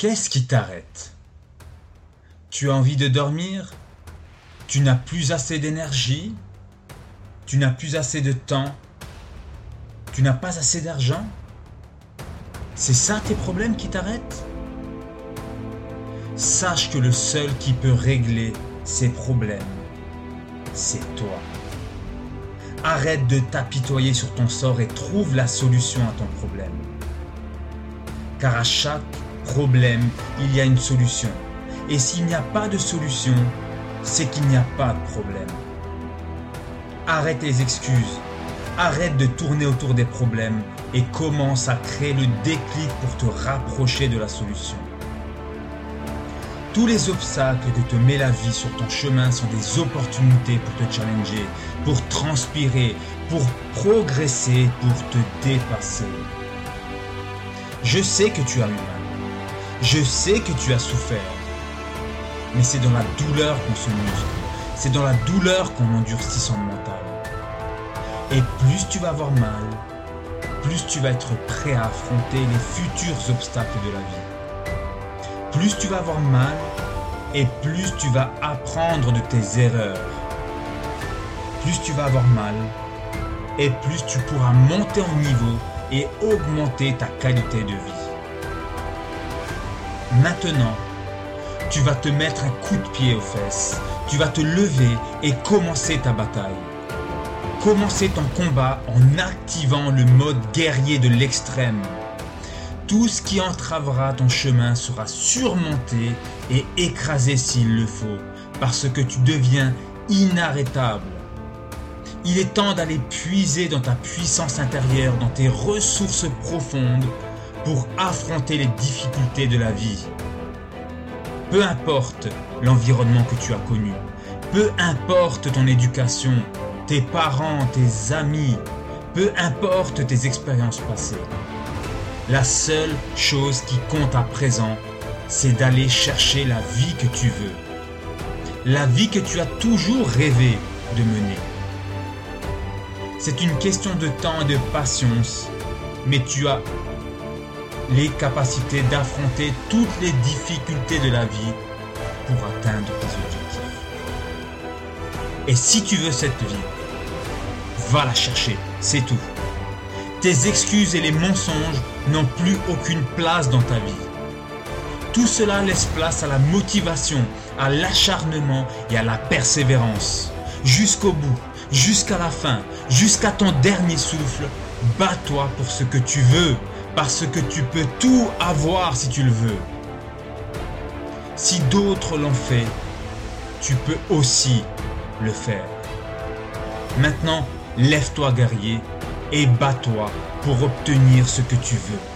Qu'est-ce qui t'arrête? Tu as envie de dormir? Tu n'as plus assez d'énergie? Tu n'as plus assez de temps? Tu n'as pas assez d'argent? C'est ça tes problèmes qui t'arrêtent? Sache que le seul qui peut régler ces problèmes, c'est toi. Arrête de t'apitoyer sur ton sort et trouve la solution à ton problème. Car à chaque il y a une solution. Et s'il n'y a pas de solution, c'est qu'il n'y a pas de problème. Arrête les excuses. Arrête de tourner autour des problèmes et commence à créer le déclic pour te rapprocher de la solution. Tous les obstacles que te met la vie sur ton chemin sont des opportunités pour te challenger, pour transpirer, pour progresser, pour te dépasser. Je sais que tu as eu mal. Je sais que tu as souffert. Mais c'est dans la douleur qu'on se muscle. C'est dans la douleur qu'on endurcit son mental. Et plus tu vas avoir mal, plus tu vas être prêt à affronter les futurs obstacles de la vie plus tu vas avoir mal et plus tu vas apprendre de tes erreurs. Plus tu vas avoir mal et plus tu pourras monter en niveau et augmenter ta qualité de vie. Maintenant, tu vas te mettre un coup de pied aux fesses. Tu vas te lever et commencer ta bataille. Commencer ton combat en activant le mode guerrier de l'extrême. Tout ce qui entravera ton chemin sera surmonté et écrasé s'il le faut, parce que tu deviens inarrêtable. Il est temps d'aller puiser dans ta puissance intérieure, dans tes ressources profondes, pour affronter les difficultés de la vie. Peu importe l'environnement que tu as connu, peu importe ton éducation, tes parents, tes amis, peu importe tes expériences passées. La seule chose qui compte à présent, c'est d'aller chercher la vie que tu veux. La vie que tu as toujours rêvé de mener. C'est une question de temps et de patience, mais tu as les capacités d'affronter toutes les difficultés de la vie pour atteindre tes objectifs. Et si tu veux cette vie, va la chercher, c'est tout. Tes excuses et les mensonges n'ont plus aucune place dans ta vie. Tout cela laisse place à la motivation, à l'acharnement et à la persévérance. Jusqu'au bout, jusqu'à la fin, jusqu'à ton dernier souffle, bats-toi pour ce que tu veux, parce que tu peux tout avoir si tu le veux. Si d'autres l'ont fait, tu peux aussi le faire. Maintenant, lève-toi guerrier et bats-toi pour obtenir ce que tu veux.